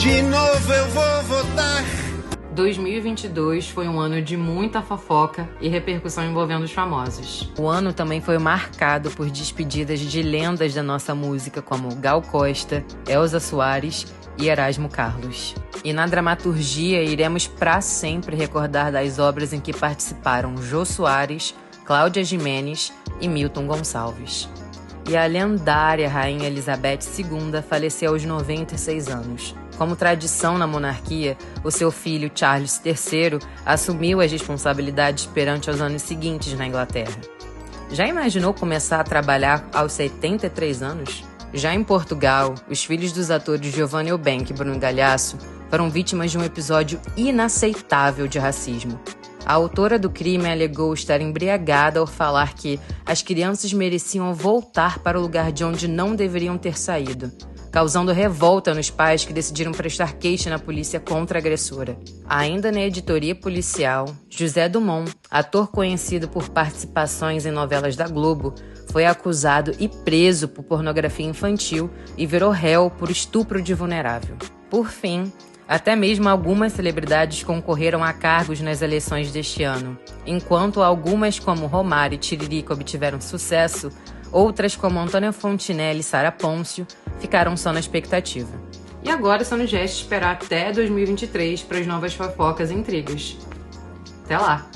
De novo eu vou votar. 2022 foi um ano de muita fofoca e repercussão envolvendo os famosos. O ano também foi marcado por despedidas de lendas da nossa música como Gal Costa, Elza Soares e Erasmo Carlos. E na dramaturgia iremos para sempre recordar das obras em que participaram Jô Soares, Cláudia Jimenez e Milton Gonçalves. E a lendária Rainha Elizabeth II faleceu aos 96 anos. Como tradição na monarquia, o seu filho Charles III assumiu as responsabilidades perante os anos seguintes na Inglaterra. Já imaginou começar a trabalhar aos 73 anos? Já em Portugal, os filhos dos atores Giovanni Eubank e Bruno Galhaço foram vítimas de um episódio inaceitável de racismo. A autora do crime alegou estar embriagada ao falar que as crianças mereciam voltar para o lugar de onde não deveriam ter saído, causando revolta nos pais que decidiram prestar queixa na polícia contra a agressora. Ainda na editoria policial, José Dumont, ator conhecido por participações em novelas da Globo, foi acusado e preso por pornografia infantil e virou réu por estupro de vulnerável. Por fim, até mesmo algumas celebridades concorreram a cargos nas eleições deste ano. Enquanto algumas, como Romário e Tiririca, obtiveram sucesso, outras, como Antônia Fontinelli e Sara Pôncio, ficaram só na expectativa. E agora só nos resta esperar até 2023 para as novas fofocas e intrigas. Até lá!